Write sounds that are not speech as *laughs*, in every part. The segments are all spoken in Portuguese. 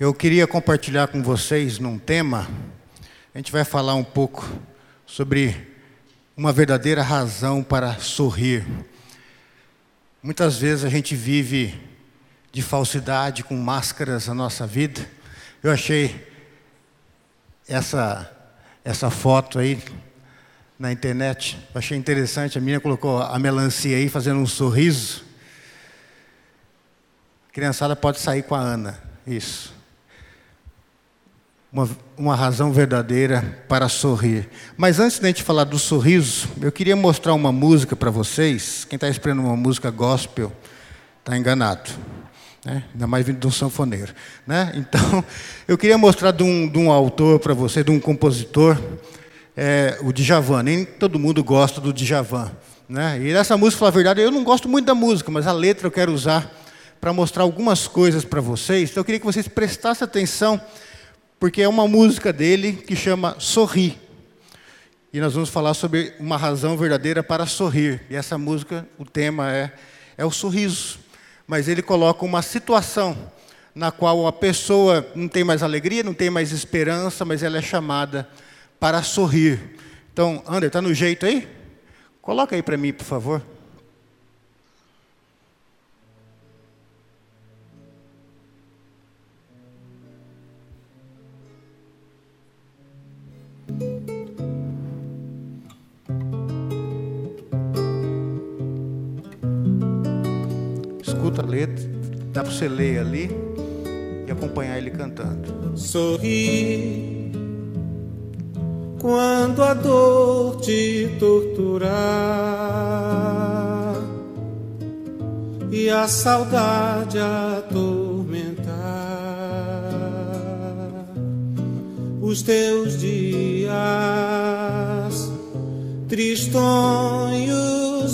Eu queria compartilhar com vocês num tema. A gente vai falar um pouco sobre uma verdadeira razão para sorrir. Muitas vezes a gente vive de falsidade, com máscaras na nossa vida. Eu achei essa, essa foto aí na internet, eu achei interessante. A menina colocou a melancia aí fazendo um sorriso. A criançada pode sair com a Ana, isso uma, uma razão verdadeira para sorrir. Mas antes de a gente falar do sorriso, eu queria mostrar uma música para vocês. Quem está esperando uma música gospel está enganado. Né? Ainda mais vindo de um sanfoneiro. Né? Então, *laughs* eu queria mostrar de um, de um autor para você, de um compositor, é, o Djavan. Nem todo mundo gosta do Djavan. Né? E essa música, a verdade, eu não gosto muito da música, mas a letra eu quero usar para mostrar algumas coisas para vocês. Então, eu queria que vocês prestassem atenção porque é uma música dele que chama Sorri. E nós vamos falar sobre uma razão verdadeira para sorrir. E essa música, o tema é, é o sorriso. Mas ele coloca uma situação na qual a pessoa não tem mais alegria, não tem mais esperança, mas ela é chamada para sorrir. Então, André, está no jeito aí? Coloca aí para mim, por favor. Escuta a letra, dá para você ler ali e acompanhar ele cantando. Sorri quando a dor te torturar e a saudade atormentar os teus dias tristonhos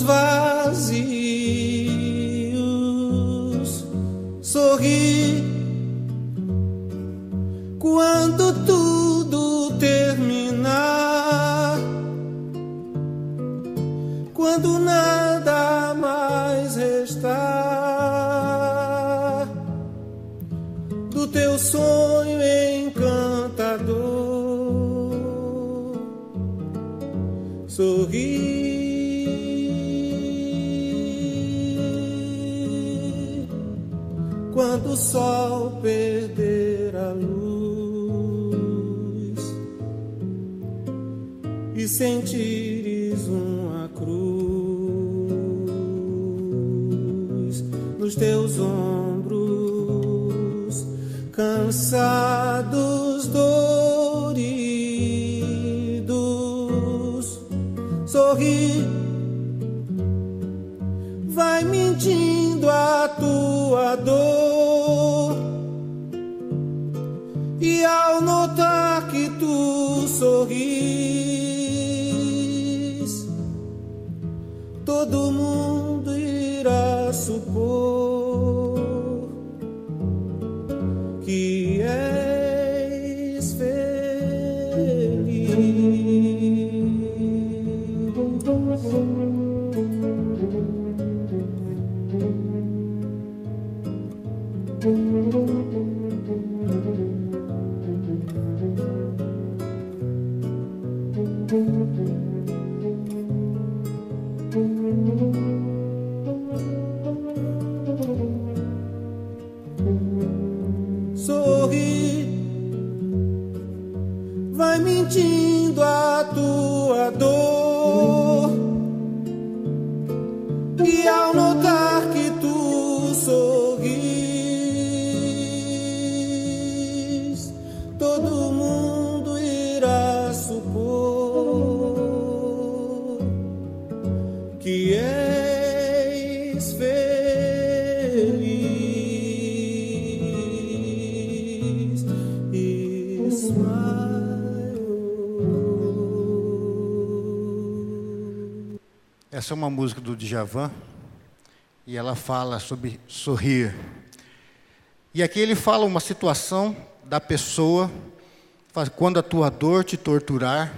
vazios. Sorri supor Essa é uma música do Djavan e ela fala sobre sorrir. E aqui ele fala uma situação da pessoa quando a tua dor te torturar,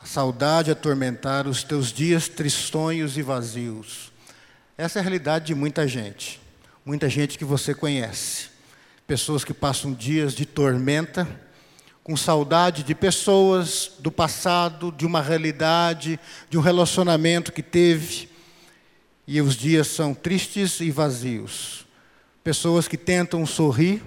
a saudade atormentar os teus dias tristonhos e vazios. Essa é a realidade de muita gente, muita gente que você conhece. pessoas que passam dias de tormenta, com saudade de pessoas do passado, de uma realidade, de um relacionamento que teve, e os dias são tristes e vazios. Pessoas que tentam sorrir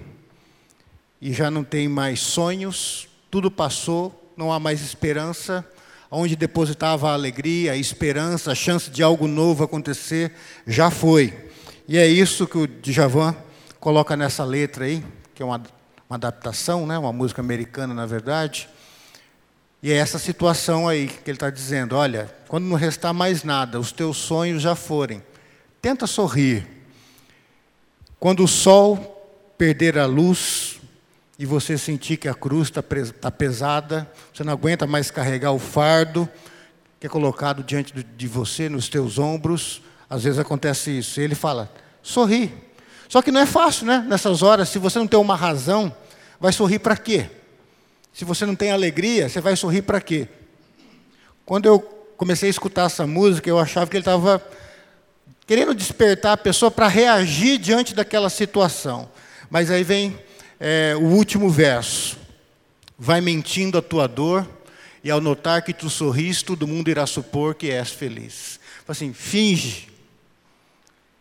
e já não têm mais sonhos, tudo passou, não há mais esperança. Onde depositava a alegria, a esperança, a chance de algo novo acontecer, já foi. E é isso que o Djavan coloca nessa letra aí, que é uma, uma adaptação, né, uma música americana, na verdade. E é essa situação aí que ele está dizendo: olha, quando não restar mais nada, os teus sonhos já forem, tenta sorrir. Quando o sol perder a luz, e você sentir que a cruz está tá pesada, você não aguenta mais carregar o fardo que é colocado diante de você, nos teus ombros, às vezes acontece isso. E ele fala, sorri. Só que não é fácil, né? Nessas horas, se você não tem uma razão, vai sorrir para quê? Se você não tem alegria, você vai sorrir para quê? Quando eu comecei a escutar essa música, eu achava que ele estava querendo despertar a pessoa para reagir diante daquela situação. Mas aí vem é, o último verso. Vai mentindo a tua dor, e ao notar que tu sorris, todo mundo irá supor que és feliz. Assim, finge.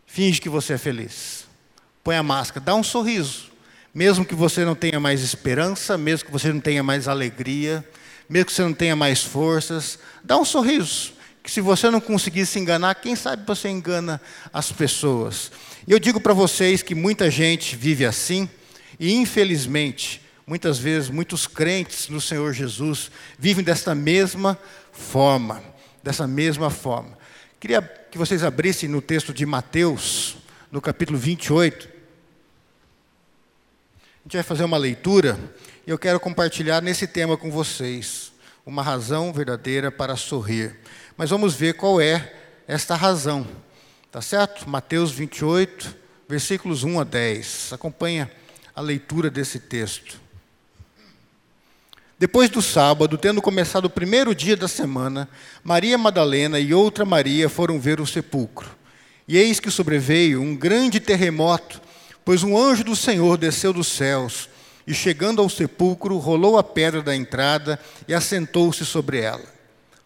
Finge que você é feliz. Põe a máscara, dá um sorriso. Mesmo que você não tenha mais esperança, mesmo que você não tenha mais alegria, mesmo que você não tenha mais forças, dá um sorriso. Que se você não conseguir se enganar, quem sabe você engana as pessoas. E eu digo para vocês que muita gente vive assim, e infelizmente, muitas vezes, muitos crentes no Senhor Jesus vivem desta mesma forma, dessa mesma forma. Queria que vocês abrissem no texto de Mateus, no capítulo 28. A gente vai fazer uma leitura e eu quero compartilhar nesse tema com vocês uma razão verdadeira para sorrir. Mas vamos ver qual é esta razão. Tá certo? Mateus 28, versículos 1 a 10. Acompanha a leitura desse texto. Depois do sábado, tendo começado o primeiro dia da semana, Maria Madalena e outra Maria foram ver o sepulcro. E eis que sobreveio um grande terremoto, pois um anjo do Senhor desceu dos céus e, chegando ao sepulcro, rolou a pedra da entrada e assentou-se sobre ela.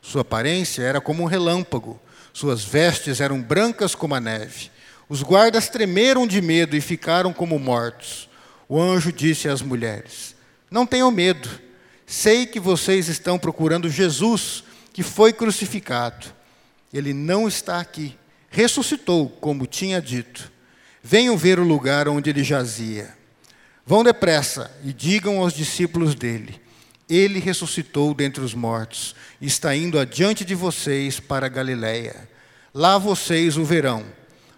Sua aparência era como um relâmpago, suas vestes eram brancas como a neve. Os guardas tremeram de medo e ficaram como mortos. O anjo disse às mulheres: Não tenham medo, sei que vocês estão procurando Jesus, que foi crucificado. Ele não está aqui, ressuscitou, como tinha dito. Venham ver o lugar onde ele jazia. Vão depressa e digam aos discípulos dele: Ele ressuscitou dentre os mortos e está indo adiante de vocês para Galiléia. Lá vocês o verão.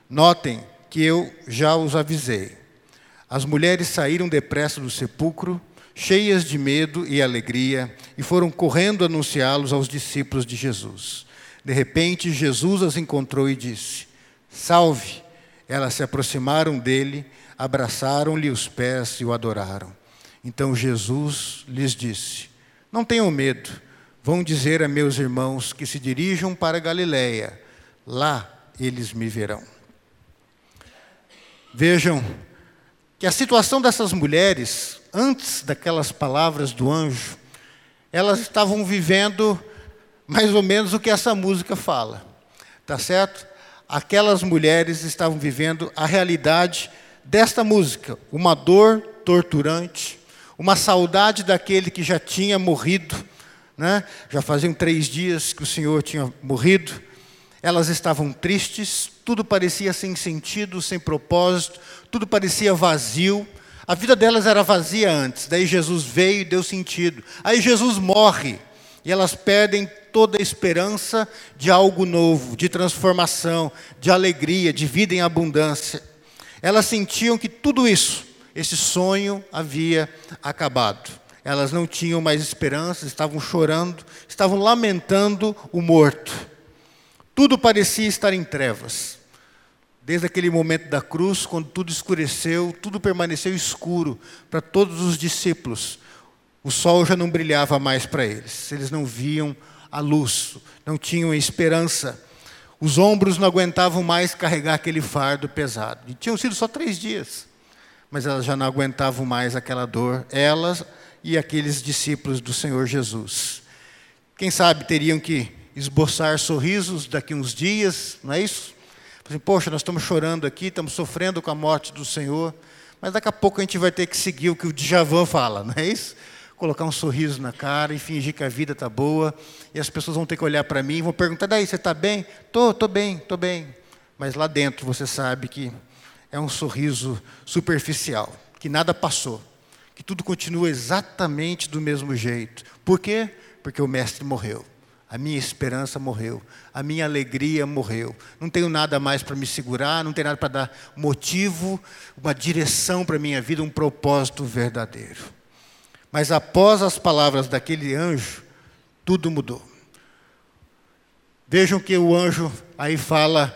Notem que eu já os avisei. As mulheres saíram depressa do sepulcro, cheias de medo e alegria, e foram correndo anunciá-los aos discípulos de Jesus. De repente, Jesus as encontrou e disse: Salve! Elas se aproximaram dele, abraçaram-lhe os pés e o adoraram. Então Jesus lhes disse: Não tenham medo. Vão dizer a meus irmãos que se dirijam para Galiléia. Lá eles me verão. Vejam que a situação dessas mulheres, antes daquelas palavras do anjo, elas estavam vivendo mais ou menos o que essa música fala. Tá certo? Aquelas mulheres estavam vivendo a realidade desta música, uma dor torturante, uma saudade daquele que já tinha morrido, né? já faziam três dias que o Senhor tinha morrido. Elas estavam tristes, tudo parecia sem sentido, sem propósito, tudo parecia vazio. A vida delas era vazia antes, daí Jesus veio e deu sentido. Aí Jesus morre e elas perdem toda a esperança de algo novo, de transformação, de alegria, de vida em abundância. Elas sentiam que tudo isso, esse sonho havia acabado. Elas não tinham mais esperança, estavam chorando, estavam lamentando o morto. Tudo parecia estar em trevas. Desde aquele momento da cruz, quando tudo escureceu, tudo permaneceu escuro para todos os discípulos. O sol já não brilhava mais para eles, eles não viam a luz, não tinham esperança. Os ombros não aguentavam mais carregar aquele fardo pesado. E tinham sido só três dias. mas elas já não aguentavam mais aquela dor, elas e aqueles discípulos do Senhor Jesus. Quem sabe teriam que esboçar sorrisos daqui uns dias, não é isso? Assim, Poxa, nós estamos chorando aqui, estamos sofrendo com a morte do Senhor, mas daqui a pouco a gente vai ter que seguir o que o Djavan fala, *laughs* não é isso? Colocar um sorriso na cara e fingir que a vida está boa, e as pessoas vão ter que olhar para mim e vão perguntar: daí, você está bem? Estou, estou bem, estou bem. Mas lá dentro você sabe que é um sorriso superficial, que nada passou, que tudo continua exatamente do mesmo jeito. Por quê? Porque o Mestre morreu. A minha esperança morreu, a minha alegria morreu. Não tenho nada mais para me segurar, não tenho nada para dar motivo, uma direção para a minha vida, um propósito verdadeiro. Mas após as palavras daquele anjo, tudo mudou. Vejam que o anjo aí fala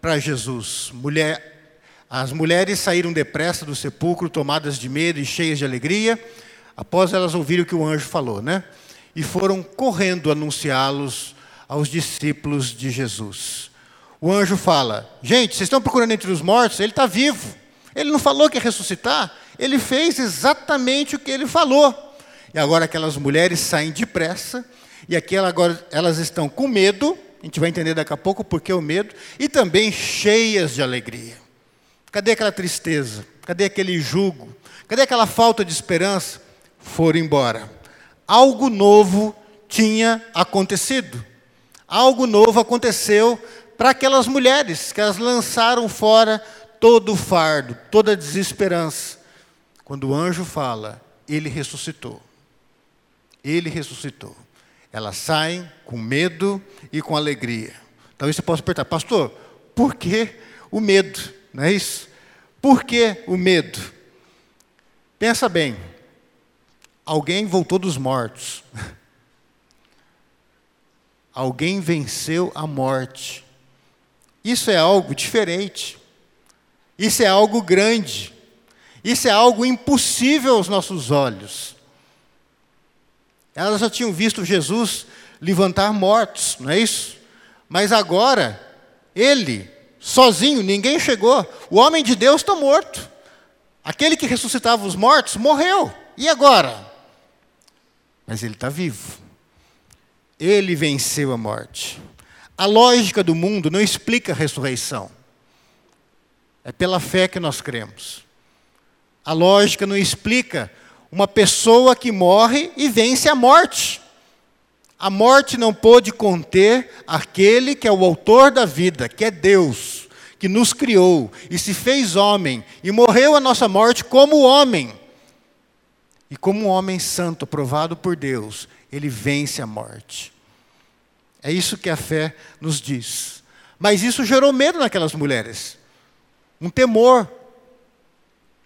para Jesus: mulher, as mulheres saíram depressa do sepulcro, tomadas de medo e cheias de alegria, após elas ouvirem o que o anjo falou, né? e foram correndo anunciá-los aos discípulos de Jesus. O anjo fala: Gente, vocês estão procurando entre os mortos? Ele está vivo. Ele não falou que ia ressuscitar, ele fez exatamente o que ele falou. E agora aquelas mulheres saem depressa, e aqui agora elas estão com medo, a gente vai entender daqui a pouco por que o medo, e também cheias de alegria. Cadê aquela tristeza? Cadê aquele jugo? Cadê aquela falta de esperança? Foram embora algo novo tinha acontecido. Algo novo aconteceu para aquelas mulheres que elas lançaram fora todo o fardo, toda a desesperança. Quando o anjo fala, ele ressuscitou. Ele ressuscitou. Elas saem com medo e com alegria. Talvez você possa perguntar, pastor, por que o medo? Não é isso? Por que o medo? Pensa bem, Alguém voltou dos mortos. *laughs* Alguém venceu a morte. Isso é algo diferente. Isso é algo grande. Isso é algo impossível aos nossos olhos. Elas já tinham visto Jesus levantar mortos, não é isso? Mas agora, ele, sozinho, ninguém chegou. O homem de Deus está morto. Aquele que ressuscitava os mortos morreu. E agora? mas ele está vivo. Ele venceu a morte. A lógica do mundo não explica a ressurreição. É pela fé que nós cremos. A lógica não explica uma pessoa que morre e vence a morte. A morte não pôde conter aquele que é o autor da vida, que é Deus, que nos criou e se fez homem e morreu a nossa morte como homem. E como um homem santo, aprovado por Deus, ele vence a morte. É isso que a fé nos diz. Mas isso gerou medo naquelas mulheres. Um temor.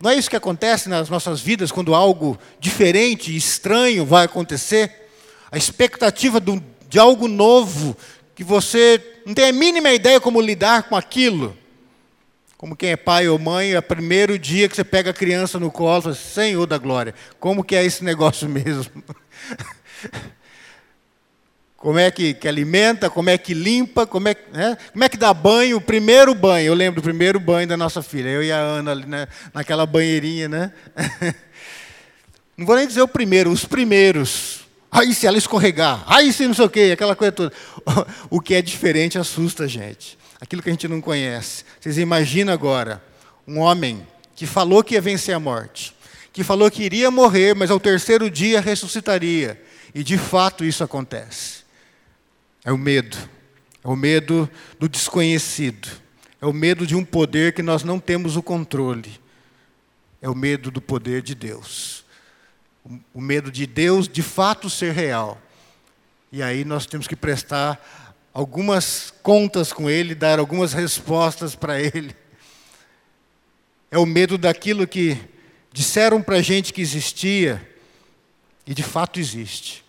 Não é isso que acontece nas nossas vidas quando algo diferente, estranho vai acontecer? A expectativa de algo novo que você não tem a mínima ideia como lidar com aquilo. Como quem é pai ou mãe, é o primeiro dia que você pega a criança no colo, Senhor da glória, como que é esse negócio mesmo? *laughs* como é que, que, alimenta, como é que limpa, como é, né? como é que dá banho, o primeiro banho, eu lembro do primeiro banho da nossa filha, eu e a Ana ali né? naquela banheirinha, né? *laughs* Não vou nem dizer o primeiro, os primeiros. Aí se ela escorregar, aí se não sei o quê, aquela coisa toda. *laughs* O que é diferente assusta a gente aquilo que a gente não conhece. Vocês imaginam agora um homem que falou que ia vencer a morte, que falou que iria morrer, mas ao terceiro dia ressuscitaria. E de fato isso acontece. É o medo. É o medo do desconhecido. É o medo de um poder que nós não temos o controle. É o medo do poder de Deus. O medo de Deus de fato ser real. E aí nós temos que prestar algumas contas com ele, dar algumas respostas para ele. É o medo daquilo que disseram para a gente que existia e de fato existe.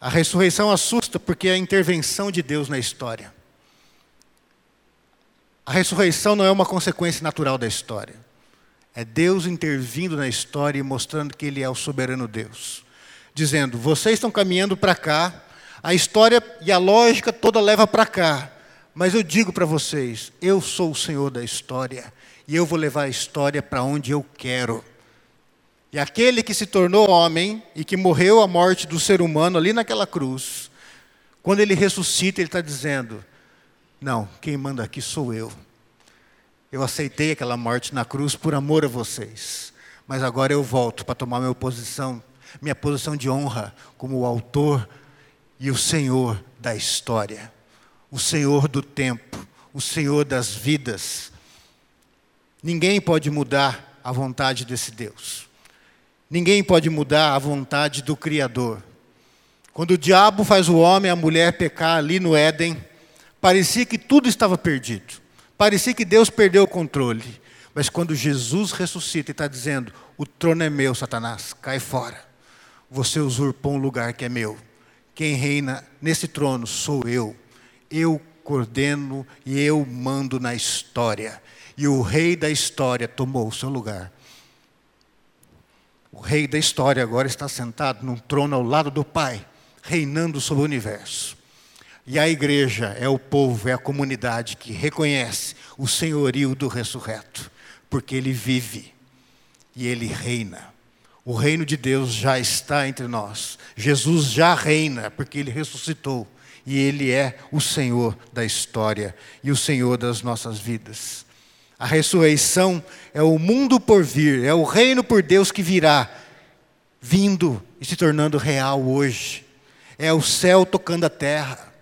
A ressurreição assusta porque é a intervenção de Deus na história. A ressurreição não é uma consequência natural da história. É Deus intervindo na história e mostrando que Ele é o soberano Deus. Dizendo: vocês estão caminhando para cá, a história e a lógica toda leva para cá. Mas eu digo para vocês, eu sou o Senhor da história. e eu vou levar a história para onde eu quero. E aquele que se tornou homem e que morreu a morte do ser humano ali naquela cruz, quando ele ressuscita, ele está dizendo: Não, quem manda aqui sou eu. Eu aceitei aquela morte na cruz por amor a vocês, mas agora eu volto para tomar minha posição, minha posição de honra como o autor e o Senhor da história, o Senhor do tempo, o Senhor das vidas. Ninguém pode mudar a vontade desse Deus. Ninguém pode mudar a vontade do Criador. Quando o diabo faz o homem e a mulher pecar ali no Éden, parecia que tudo estava perdido. Parecia que Deus perdeu o controle. Mas quando Jesus ressuscita e está dizendo: O trono é meu, Satanás, cai fora. Você usurpou um lugar que é meu. Quem reina nesse trono sou eu. Eu coordeno e eu mando na história. E o rei da história tomou o seu lugar. O rei da história agora está sentado num trono ao lado do Pai, reinando sobre o universo. E a igreja é o povo, é a comunidade que reconhece o senhorio do ressurreto, porque ele vive e ele reina. O reino de Deus já está entre nós. Jesus já reina, porque ele ressuscitou. E ele é o Senhor da história e o Senhor das nossas vidas. A ressurreição é o mundo por vir, é o reino por Deus que virá, vindo e se tornando real hoje. É o céu tocando a terra.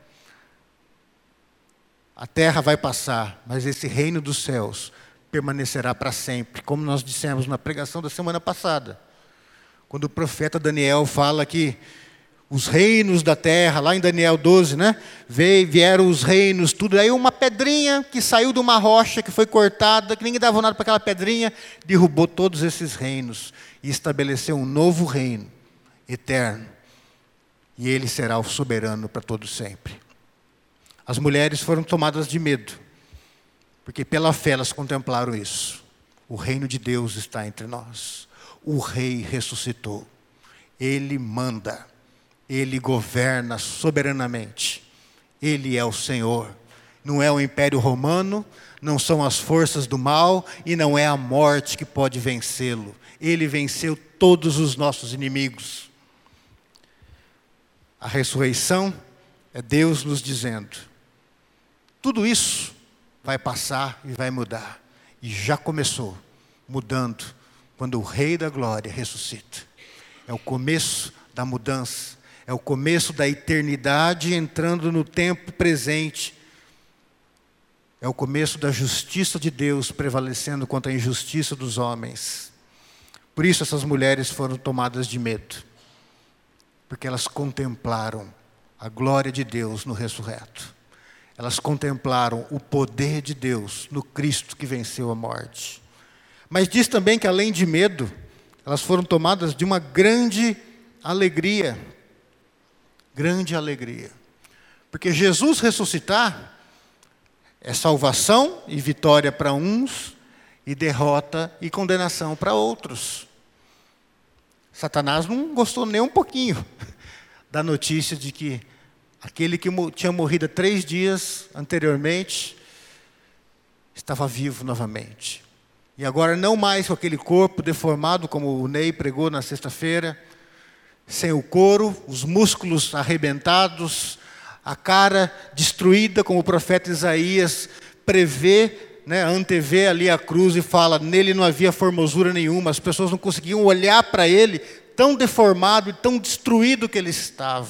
A terra vai passar, mas esse reino dos céus permanecerá para sempre, como nós dissemos na pregação da semana passada. Quando o profeta Daniel fala que os reinos da terra, lá em Daniel 12, né? Veio, vieram os reinos, tudo. Aí uma pedrinha que saiu de uma rocha que foi cortada, que ninguém dava nada para aquela pedrinha, derrubou todos esses reinos e estabeleceu um novo reino eterno. E ele será o soberano para todo sempre. As mulheres foram tomadas de medo, porque pela fé elas contemplaram isso. O reino de Deus está entre nós. O rei ressuscitou. Ele manda. Ele governa soberanamente. Ele é o Senhor. Não é o Império Romano, não são as forças do mal e não é a morte que pode vencê-lo. Ele venceu todos os nossos inimigos. A ressurreição é Deus nos dizendo: tudo isso vai passar e vai mudar. E já começou mudando quando o Rei da Glória ressuscita. É o começo da mudança é o começo da eternidade entrando no tempo presente. É o começo da justiça de Deus prevalecendo contra a injustiça dos homens. Por isso essas mulheres foram tomadas de medo, porque elas contemplaram a glória de Deus no ressurreto. Elas contemplaram o poder de Deus no Cristo que venceu a morte. Mas diz também que além de medo, elas foram tomadas de uma grande alegria, grande alegria. Porque Jesus ressuscitar é salvação e vitória para uns e derrota e condenação para outros. Satanás não gostou nem um pouquinho *laughs* da notícia de que aquele que tinha morrido há três dias anteriormente estava vivo novamente. E agora não mais com aquele corpo deformado, como o Ney pregou na sexta-feira, sem o couro, os músculos arrebentados, a cara destruída, como o profeta Isaías prevê, né, antevê ali a cruz e fala: nele não havia formosura nenhuma, as pessoas não conseguiam olhar para ele, tão deformado e tão destruído que ele estava.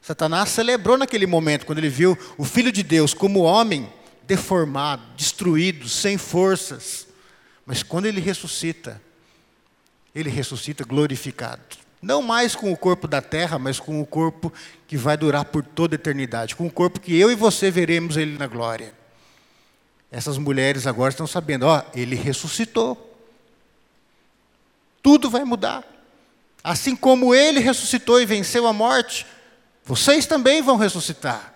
Satanás celebrou naquele momento, quando ele viu o Filho de Deus como homem, deformado, destruído, sem forças. Mas quando ele ressuscita, ele ressuscita glorificado. Não mais com o corpo da terra, mas com o corpo que vai durar por toda a eternidade. Com o corpo que eu e você veremos ele na glória. Essas mulheres agora estão sabendo, ó, ele ressuscitou. Tudo vai mudar. Assim como ele ressuscitou e venceu a morte, vocês também vão ressuscitar.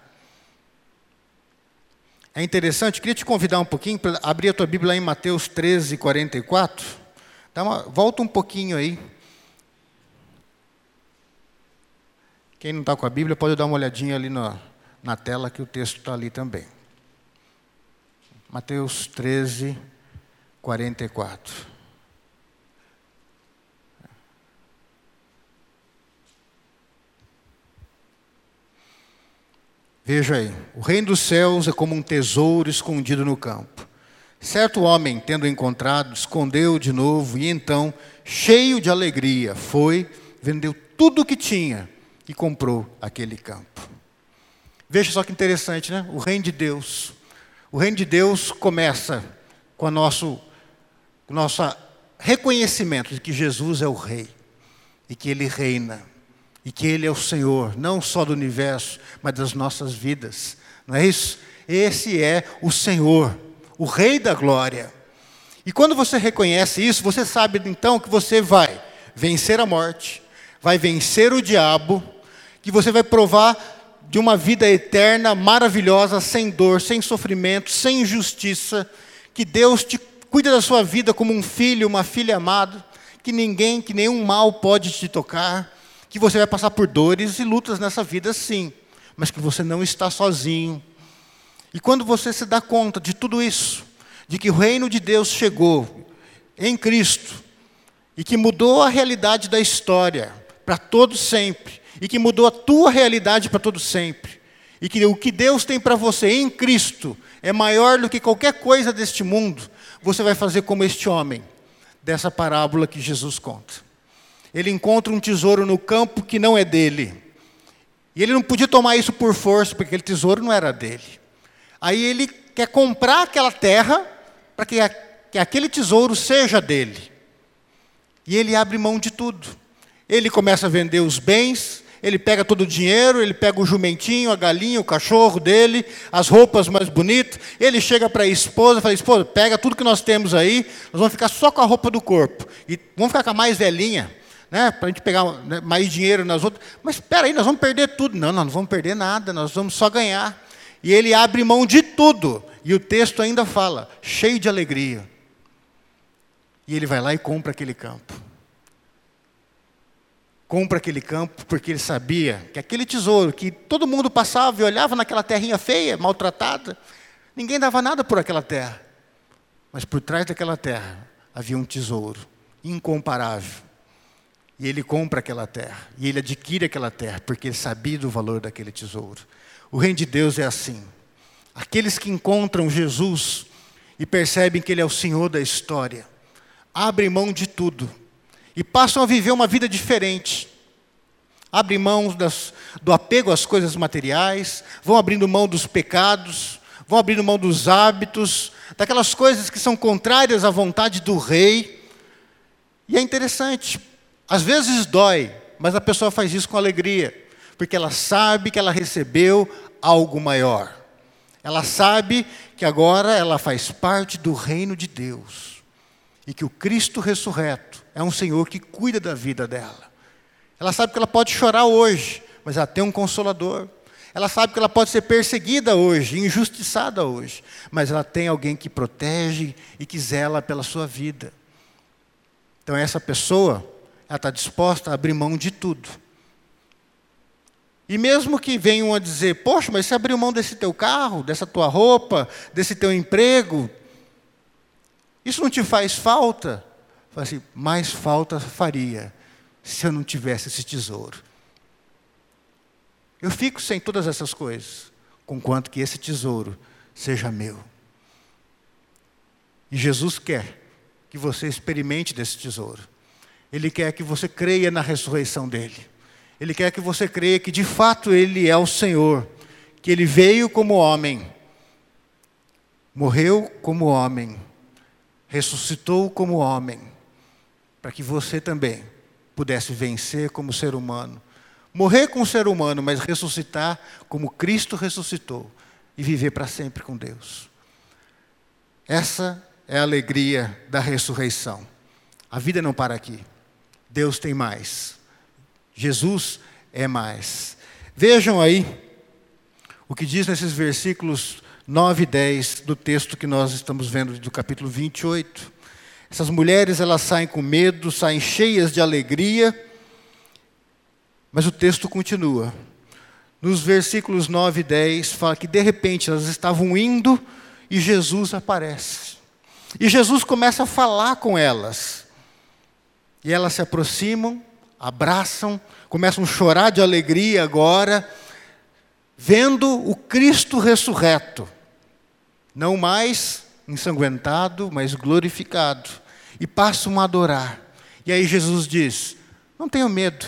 É interessante, queria te convidar um pouquinho para abrir a tua Bíblia em Mateus 13, 44. Dá uma, volta um pouquinho aí. Quem não está com a Bíblia pode dar uma olhadinha ali na, na tela que o texto está ali também. Mateus 13, 44. Veja aí, o reino dos céus é como um tesouro escondido no campo. Certo homem, tendo encontrado, escondeu de novo e então, cheio de alegria, foi, vendeu tudo o que tinha e comprou aquele campo. Veja só que interessante, né? O reino de Deus. O reino de Deus começa com o nosso, nosso reconhecimento de que Jesus é o Rei e que Ele reina e que Ele é o Senhor, não só do universo, mas das nossas vidas. Não é isso? Esse é o Senhor, o Rei da glória. E quando você reconhece isso, você sabe então que você vai vencer a morte, vai vencer o diabo, que você vai provar de uma vida eterna, maravilhosa, sem dor, sem sofrimento, sem injustiça, que Deus te cuida da sua vida como um filho, uma filha amada, que ninguém, que nenhum mal pode te tocar que você vai passar por dores e lutas nessa vida, sim, mas que você não está sozinho. E quando você se dá conta de tudo isso, de que o reino de Deus chegou em Cristo e que mudou a realidade da história para todo sempre, e que mudou a tua realidade para todo sempre, e que o que Deus tem para você em Cristo é maior do que qualquer coisa deste mundo, você vai fazer como este homem, dessa parábola que Jesus conta ele encontra um tesouro no campo que não é dele. E ele não podia tomar isso por força, porque aquele tesouro não era dele. Aí ele quer comprar aquela terra para que, que aquele tesouro seja dele. E ele abre mão de tudo. Ele começa a vender os bens, ele pega todo o dinheiro, ele pega o jumentinho, a galinha, o cachorro dele, as roupas mais bonitas. Ele chega para a esposa e fala: Esposa, pega tudo que nós temos aí, nós vamos ficar só com a roupa do corpo. E vamos ficar com a mais velhinha né, para a gente pegar né, mais dinheiro nas outras. Mas espera aí, nós vamos perder tudo. Não, nós não vamos perder nada, nós vamos só ganhar. E ele abre mão de tudo. E o texto ainda fala, cheio de alegria. E ele vai lá e compra aquele campo. Compra aquele campo porque ele sabia que aquele tesouro que todo mundo passava e olhava naquela terrinha feia, maltratada, ninguém dava nada por aquela terra. Mas por trás daquela terra havia um tesouro incomparável e ele compra aquela terra, e ele adquire aquela terra, porque ele sabia do valor daquele tesouro. O reino de Deus é assim. Aqueles que encontram Jesus e percebem que Ele é o Senhor da história, abrem mão de tudo e passam a viver uma vida diferente. Abrem mão das, do apego às coisas materiais, vão abrindo mão dos pecados, vão abrindo mão dos hábitos, daquelas coisas que são contrárias à vontade do Rei. E é interessante, às vezes dói, mas a pessoa faz isso com alegria, porque ela sabe que ela recebeu algo maior. Ela sabe que agora ela faz parte do reino de Deus e que o Cristo ressurreto é um Senhor que cuida da vida dela. Ela sabe que ela pode chorar hoje, mas ela tem um consolador. Ela sabe que ela pode ser perseguida hoje, injustiçada hoje, mas ela tem alguém que protege e que zela pela sua vida. Então, essa pessoa ela está disposta a abrir mão de tudo. E mesmo que venham a dizer, poxa, mas você abriu mão desse teu carro, dessa tua roupa, desse teu emprego, isso não te faz falta? Fala assim, mais falta faria se eu não tivesse esse tesouro. Eu fico sem todas essas coisas, conquanto que esse tesouro seja meu. E Jesus quer que você experimente desse tesouro. Ele quer que você creia na ressurreição dele. Ele quer que você creia que de fato ele é o Senhor, que ele veio como homem, morreu como homem, ressuscitou como homem, para que você também pudesse vencer como ser humano. Morrer como ser humano, mas ressuscitar como Cristo ressuscitou e viver para sempre com Deus. Essa é a alegria da ressurreição. A vida não para aqui. Deus tem mais. Jesus é mais. Vejam aí o que diz nesses versículos 9 e 10 do texto que nós estamos vendo do capítulo 28. Essas mulheres elas saem com medo, saem cheias de alegria, mas o texto continua. Nos versículos 9 e 10 fala que de repente elas estavam indo e Jesus aparece. E Jesus começa a falar com elas. E elas se aproximam, abraçam, começam a chorar de alegria agora, vendo o Cristo ressurreto, não mais ensanguentado, mas glorificado, e passam a adorar. E aí Jesus diz: Não tenham medo,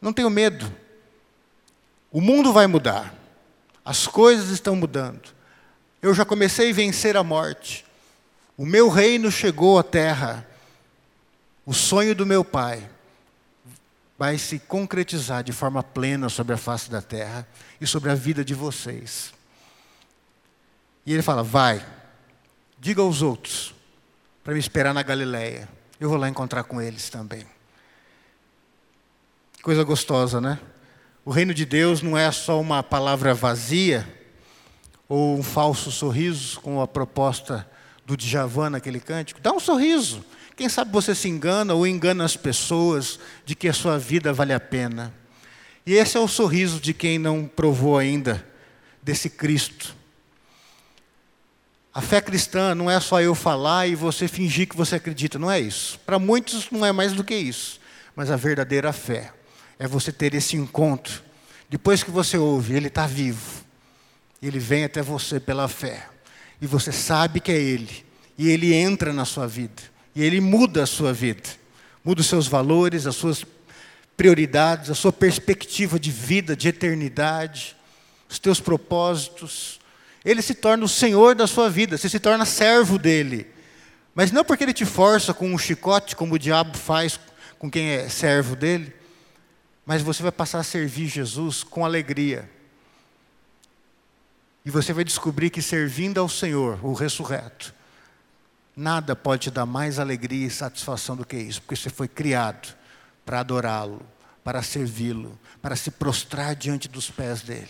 não tenham medo, o mundo vai mudar, as coisas estão mudando. Eu já comecei a vencer a morte, o meu reino chegou à terra, o sonho do meu Pai vai se concretizar de forma plena sobre a face da terra e sobre a vida de vocês. E ele fala: Vai, diga aos outros para me esperar na Galileia. Eu vou lá encontrar com eles também. Coisa gostosa, né? O reino de Deus não é só uma palavra vazia ou um falso sorriso, com a proposta do Djavan naquele cântico. Dá um sorriso. Quem sabe você se engana ou engana as pessoas de que a sua vida vale a pena. E esse é o sorriso de quem não provou ainda desse Cristo. A fé cristã não é só eu falar e você fingir que você acredita, não é isso. Para muitos não é mais do que isso. Mas a verdadeira fé é você ter esse encontro. Depois que você ouve, ele está vivo. Ele vem até você pela fé. E você sabe que é ele. E ele entra na sua vida. E ele muda a sua vida. Muda os seus valores, as suas prioridades, a sua perspectiva de vida, de eternidade, os teus propósitos. Ele se torna o Senhor da sua vida, você se torna servo dele. Mas não porque ele te força com um chicote, como o diabo faz com quem é servo dele, mas você vai passar a servir Jesus com alegria. E você vai descobrir que servindo ao Senhor, o ressurreto, Nada pode te dar mais alegria e satisfação do que isso, porque você foi criado para adorá-lo, para servi-lo, para se prostrar diante dos pés dele.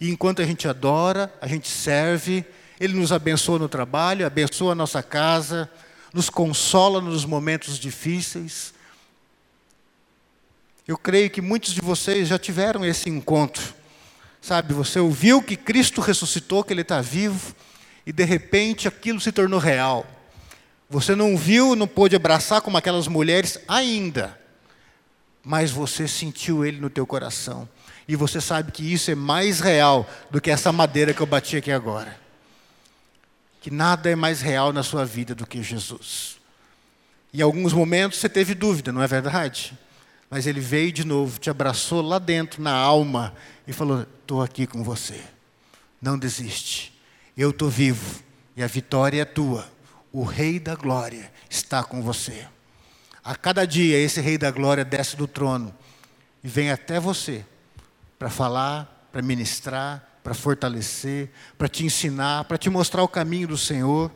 E enquanto a gente adora, a gente serve, ele nos abençoa no trabalho, abençoa a nossa casa, nos consola nos momentos difíceis. Eu creio que muitos de vocês já tiveram esse encontro. Sabe, você ouviu que Cristo ressuscitou, que Ele está vivo, e de repente aquilo se tornou real. Você não viu, não pôde abraçar como aquelas mulheres ainda, mas você sentiu ele no teu coração. E você sabe que isso é mais real do que essa madeira que eu bati aqui agora. Que nada é mais real na sua vida do que Jesus. E em alguns momentos você teve dúvida, não é verdade? Mas ele veio de novo, te abraçou lá dentro, na alma, e falou: Estou aqui com você. Não desiste. Eu estou vivo. E a vitória é tua o Rei da Glória está com você. A cada dia, esse Rei da Glória desce do trono e vem até você para falar, para ministrar, para fortalecer, para te ensinar, para te mostrar o caminho do Senhor.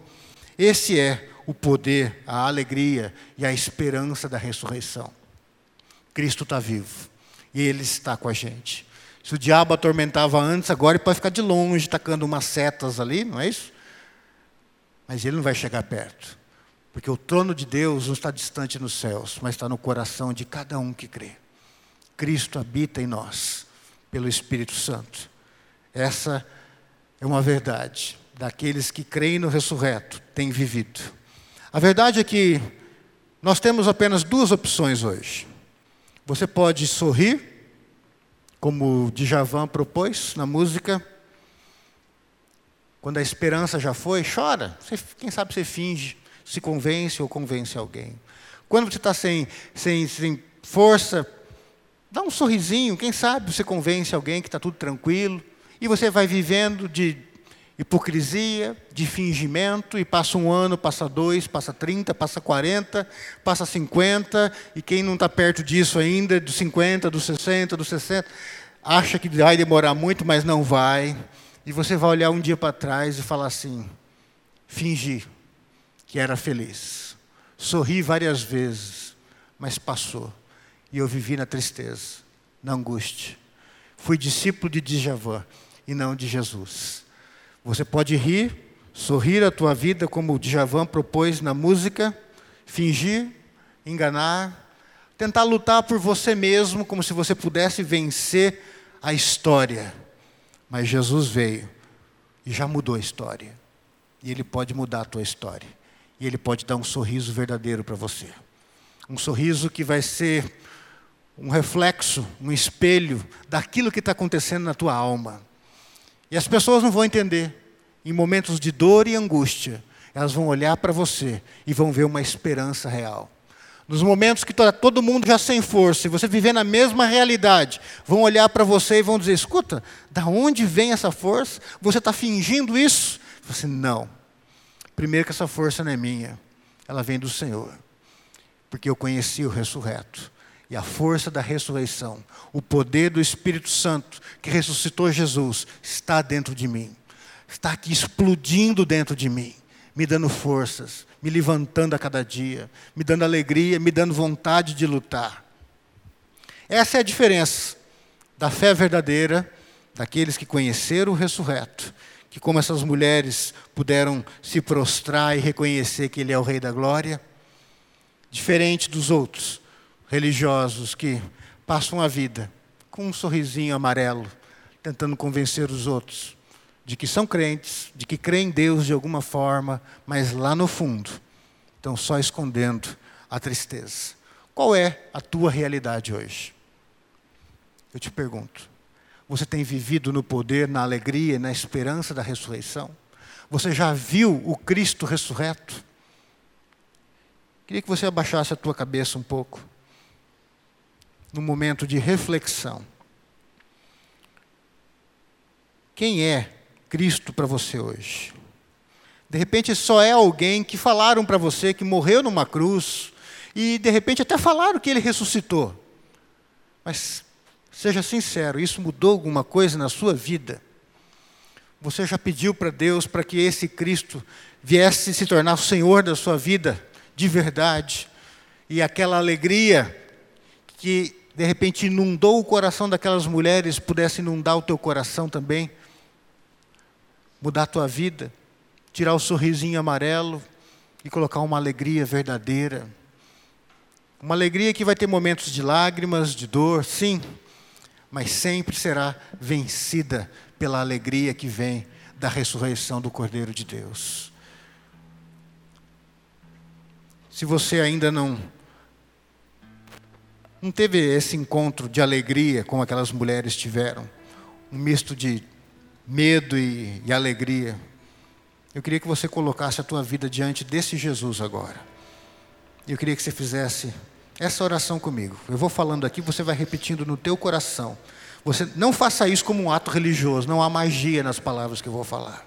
Esse é o poder, a alegria e a esperança da ressurreição. Cristo está vivo e Ele está com a gente. Se o diabo atormentava antes, agora ele pode ficar de longe, tacando umas setas ali, não é isso? mas ele não vai chegar perto. Porque o trono de Deus não está distante nos céus, mas está no coração de cada um que crê. Cristo habita em nós, pelo Espírito Santo. Essa é uma verdade daqueles que creem no ressurreto, têm vivido. A verdade é que nós temos apenas duas opções hoje. Você pode sorrir, como o Djavan propôs na música, quando a esperança já foi, chora. Você, quem sabe você finge, se convence ou convence alguém. Quando você está sem, sem, sem força, dá um sorrisinho. Quem sabe você convence alguém que está tudo tranquilo. E você vai vivendo de hipocrisia, de fingimento, e passa um ano, passa dois, passa trinta, passa quarenta, passa cinquenta, e quem não está perto disso ainda, dos cinquenta, dos sessenta, dos sessenta, acha que vai demorar muito, mas não vai. E você vai olhar um dia para trás e falar assim: fingi que era feliz. Sorri várias vezes, mas passou. E eu vivi na tristeza, na angústia. Fui discípulo de Djavan e não de Jesus. Você pode rir, sorrir a tua vida como Djavan propôs na música, fingir, enganar, tentar lutar por você mesmo como se você pudesse vencer a história. Mas Jesus veio e já mudou a história. E Ele pode mudar a tua história. e Ele pode dar um sorriso verdadeiro para você. Um sorriso que vai ser um reflexo, um espelho daquilo que está acontecendo na tua alma. E as pessoas não vão entender. Em momentos de dor e angústia, elas vão olhar para você e vão ver uma esperança real. Nos momentos que está todo mundo já sem força e você viver na mesma realidade, vão olhar para você e vão dizer: escuta, da onde vem essa força? Você está fingindo isso? Você não. Primeiro que essa força não é minha, ela vem do Senhor, porque eu conheci o ressurreto e a força da ressurreição, o poder do Espírito Santo que ressuscitou Jesus está dentro de mim, está aqui explodindo dentro de mim, me dando forças, me levantando a cada dia, me dando alegria, me dando vontade de lutar. Essa é a diferença da fé verdadeira daqueles que conheceram o ressurreto, que como essas mulheres puderam se prostrar e reconhecer que ele é o rei da glória, diferente dos outros religiosos que passam a vida com um sorrisinho amarelo, tentando convencer os outros de que são crentes, de que creem em Deus de alguma forma, mas lá no fundo estão só escondendo a tristeza. Qual é a tua realidade hoje? Eu te pergunto. Você tem vivido no poder, na alegria, na esperança da ressurreição? Você já viu o Cristo ressurreto? Queria que você abaixasse a tua cabeça um pouco, num momento de reflexão. Quem é Cristo para você hoje. De repente só é alguém que falaram para você que morreu numa cruz e de repente até falaram que ele ressuscitou. Mas seja sincero, isso mudou alguma coisa na sua vida? Você já pediu para Deus para que esse Cristo viesse se tornar o Senhor da sua vida de verdade? E aquela alegria que de repente inundou o coração daquelas mulheres pudesse inundar o teu coração também? mudar a tua vida, tirar o sorrisinho amarelo e colocar uma alegria verdadeira. Uma alegria que vai ter momentos de lágrimas, de dor, sim, mas sempre será vencida pela alegria que vem da ressurreição do Cordeiro de Deus. Se você ainda não não teve esse encontro de alegria como aquelas mulheres tiveram, um misto de medo e, e alegria. Eu queria que você colocasse a tua vida diante desse Jesus agora. Eu queria que você fizesse essa oração comigo. Eu vou falando aqui, você vai repetindo no teu coração. Você não faça isso como um ato religioso, não há magia nas palavras que eu vou falar.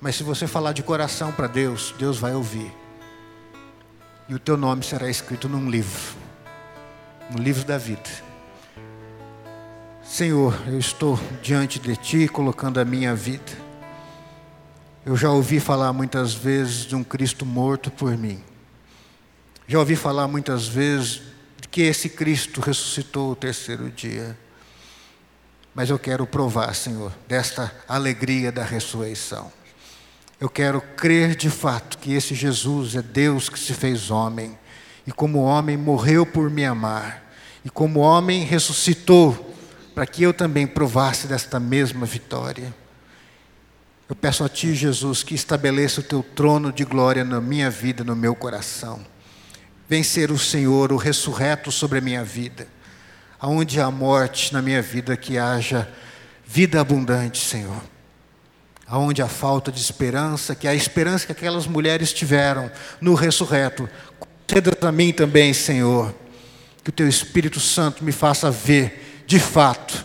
Mas se você falar de coração para Deus, Deus vai ouvir. E o teu nome será escrito num livro, no livro da vida. Senhor, eu estou diante de Ti colocando a minha vida. Eu já ouvi falar muitas vezes de um Cristo morto por mim. Já ouvi falar muitas vezes de que esse Cristo ressuscitou o terceiro dia. Mas eu quero provar, Senhor, desta alegria da ressurreição. Eu quero crer de fato que esse Jesus é Deus que se fez homem, e como homem morreu por me amar, e como homem ressuscitou para que eu também provasse desta mesma vitória. Eu peço a Ti, Jesus, que estabeleça o Teu trono de glória na minha vida, no meu coração. Vencer o Senhor, o ressurreto sobre a minha vida. Aonde há morte na minha vida, que haja vida abundante, Senhor. Aonde há falta de esperança, que a esperança que aquelas mulheres tiveram no ressurreto, conceda a mim também, Senhor. Que o Teu Espírito Santo me faça ver de fato,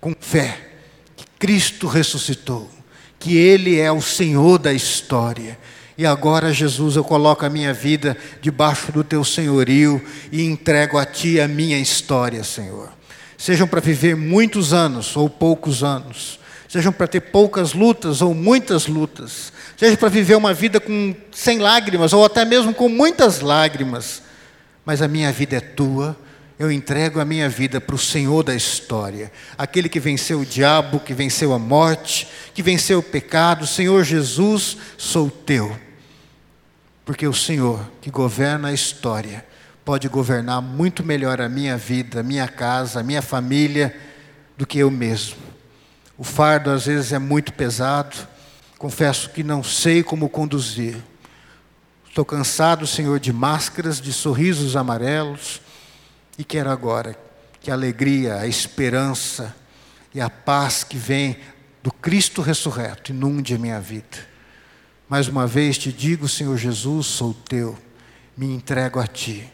com fé, que Cristo ressuscitou, que Ele é o Senhor da história. E agora, Jesus, eu coloco a minha vida debaixo do teu senhorio e entrego a ti a minha história, Senhor. Sejam para viver muitos anos ou poucos anos, sejam para ter poucas lutas ou muitas lutas, seja para viver uma vida com sem lágrimas ou até mesmo com muitas lágrimas, mas a minha vida é tua eu entrego a minha vida para o Senhor da história, aquele que venceu o diabo, que venceu a morte, que venceu o pecado. Senhor Jesus, sou teu. Porque o Senhor, que governa a história, pode governar muito melhor a minha vida, a minha casa, a minha família, do que eu mesmo. O fardo às vezes é muito pesado, confesso que não sei como conduzir. Estou cansado, Senhor, de máscaras, de sorrisos amarelos, e quero agora que a alegria, a esperança e a paz que vem do Cristo ressurreto inunde a minha vida. Mais uma vez te digo, Senhor Jesus, sou teu, me entrego a ti,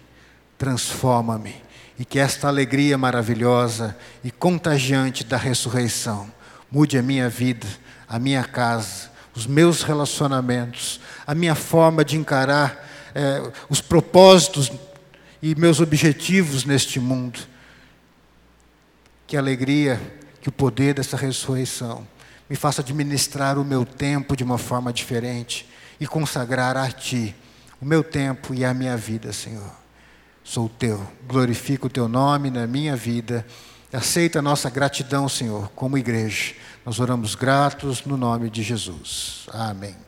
transforma-me. E que esta alegria maravilhosa e contagiante da ressurreição mude a minha vida, a minha casa, os meus relacionamentos, a minha forma de encarar é, os propósitos e meus objetivos neste mundo. Que alegria, que o poder dessa ressurreição me faça administrar o meu tempo de uma forma diferente e consagrar a Ti o meu tempo e a minha vida, Senhor. Sou Teu, glorifico o Teu nome na minha vida. Aceita a nossa gratidão, Senhor, como igreja. Nós oramos gratos no nome de Jesus. Amém.